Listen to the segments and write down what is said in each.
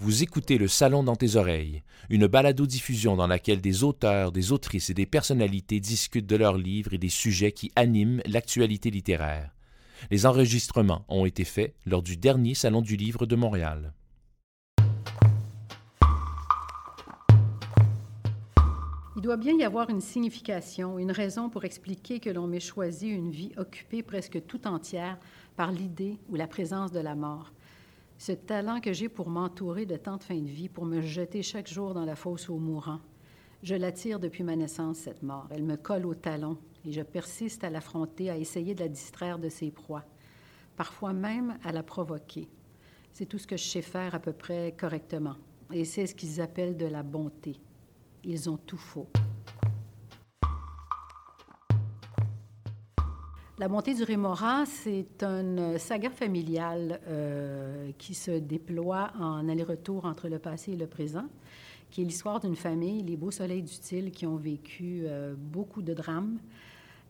Vous écoutez Le Salon dans tes oreilles, une balado-diffusion dans laquelle des auteurs, des autrices et des personnalités discutent de leurs livres et des sujets qui animent l'actualité littéraire. Les enregistrements ont été faits lors du dernier Salon du Livre de Montréal. Il doit bien y avoir une signification, une raison pour expliquer que l'on m'ait choisi une vie occupée presque tout entière par l'idée ou la présence de la mort. Ce talent que j'ai pour m'entourer de tant de fins de vie, pour me jeter chaque jour dans la fosse aux mourants. Je l'attire depuis ma naissance, cette mort. Elle me colle au talon et je persiste à l'affronter, à essayer de la distraire de ses proies, parfois même à la provoquer. C'est tout ce que je sais faire à peu près correctement. Et c'est ce qu'ils appellent de la bonté. Ils ont tout faux. La montée du Rémora, c'est une saga familiale euh, qui se déploie en aller-retour entre le passé et le présent, qui est l'histoire d'une famille, les Beaux Soleils d'Utile, qui ont vécu euh, beaucoup de drames.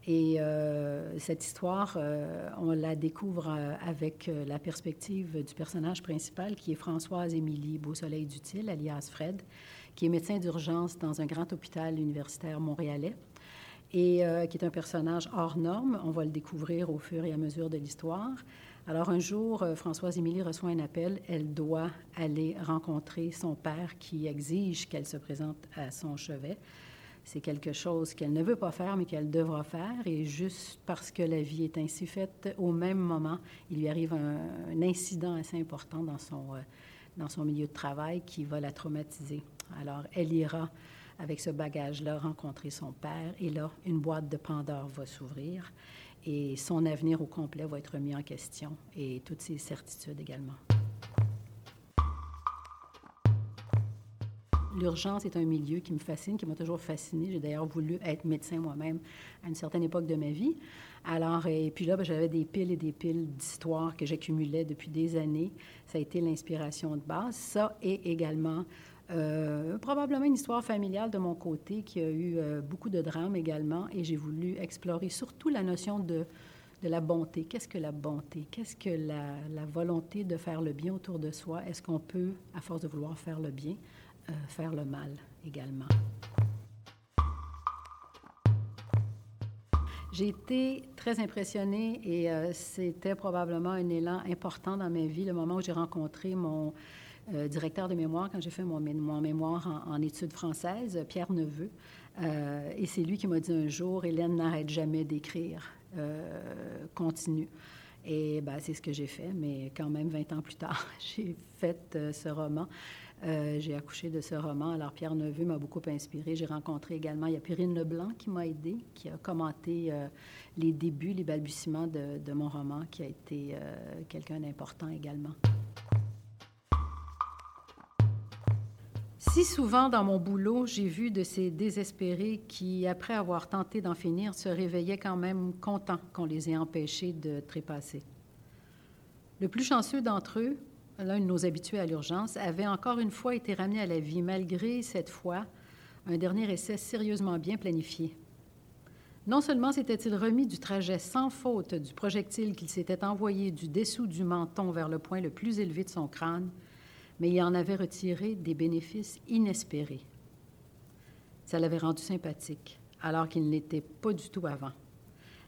Et euh, cette histoire, on la découvre avec la perspective du personnage principal, qui est Françoise Émilie Beau-Soleil d'Utile, alias Fred, qui est médecin d'urgence dans un grand hôpital universitaire montréalais et euh, qui est un personnage hors norme. On va le découvrir au fur et à mesure de l'histoire. Alors un jour, euh, Françoise Émilie reçoit un appel. Elle doit aller rencontrer son père qui exige qu'elle se présente à son chevet. C'est quelque chose qu'elle ne veut pas faire, mais qu'elle devra faire. Et juste parce que la vie est ainsi faite, au même moment, il lui arrive un, incident assez important dans son, euh, dans son milieu de travail qui va la traumatiser. Alors, elle ira avec ce bagage-là, rencontrer son père. Et là, une boîte de Pandore va s'ouvrir et son avenir au complet va être mis en question et toutes ses certitudes également. L'urgence est un milieu qui me fascine, qui m'a toujours fasciné. J'ai d'ailleurs voulu être médecin moi-même à une certaine époque de ma vie. Alors, et puis là, ben, j'avais des piles et des piles d'histoires que j'accumulais depuis des années. Ça a été l'inspiration de base. Ça et également euh, probablement une histoire familiale de mon côté qui a eu euh, beaucoup de drames également et j'ai voulu explorer surtout la notion de, de la bonté. Qu'est-ce que la bonté? Qu'est-ce que la, volonté de faire le bien autour de soi? Est-ce qu'on peut, à force de vouloir faire le bien, euh, faire le mal également? J'ai été très impressionnée et c'était probablement un élan important dans ma vie, le moment où j'ai rencontré mon euh, directeur de mémoire quand j'ai fait mon, mémoire en, études françaises, Pierre Neveu. Euh, et c'est lui qui m'a dit un jour, Hélène n'arrête jamais d'écrire, euh, continue. Et ben, c'est ce que j'ai fait, mais quand même 20 ans plus tard, j'ai fait ce roman. j'ai accouché de ce roman. Alors, Pierre Neveu m'a beaucoup inspiré. J'ai rencontré également, il y a Périne Leblanc qui m'a aidé, qui a commenté les débuts, les balbutiements de, de, mon roman, qui a été quelqu'un d'important également. Si souvent dans mon boulot, j'ai vu de ces désespérés qui, après avoir tenté d'en finir, se réveillaient quand même contents qu'on les ait empêchés de trépasser. Le plus chanceux d'entre eux, l'un de nos habitués à l'urgence, avait encore une fois été ramené à la vie, malgré cette fois un dernier essai sérieusement bien planifié. Non seulement s'était-il remis du trajet sans faute du projectile qu'il s'était envoyé du dessous du menton vers le point le plus élevé de son crâne, mais il en avait retiré des bénéfices inespérés. Ça l'avait rendu sympathique, alors qu'il n'était pas du tout avant.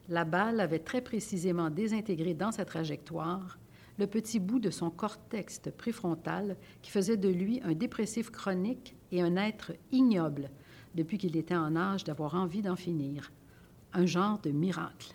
La balle avait très précisément désintégré dans sa trajectoire le petit bout de son cortex préfrontal qui faisait de lui un dépressif chronique et un être ignoble depuis qu'il était en âge d'avoir envie d'en finir. Un genre de miracle.